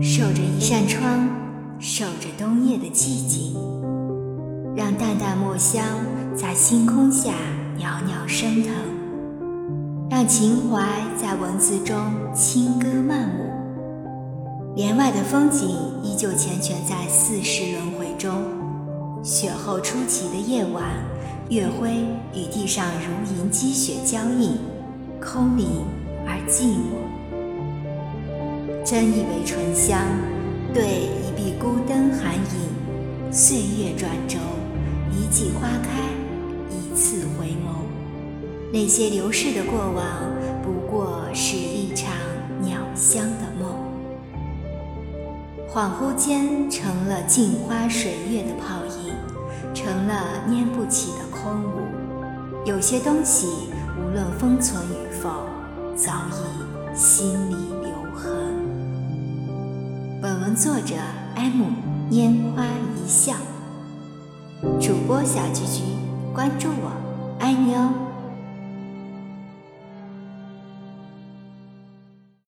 守着一扇窗，守着冬夜的寂静，让淡淡墨香在星空下袅袅升腾，让情怀在文字中轻歌曼舞。帘外的风景依旧缱绻在四时轮回中，雪后初起的夜晚，月辉与地上如银积雪交映，空灵而寂寞。真以为醇香，对一壁孤灯寒影，岁月转轴，一季花开，一次回眸。那些流逝的过往，不过是一场鸟香的梦。恍惚间，成了镜花水月的泡影，成了拈不起的空无。有些东西，无论封存与否，早已心里。作者：M，拈花一笑。主播小菊菊，关注我，爱你哦。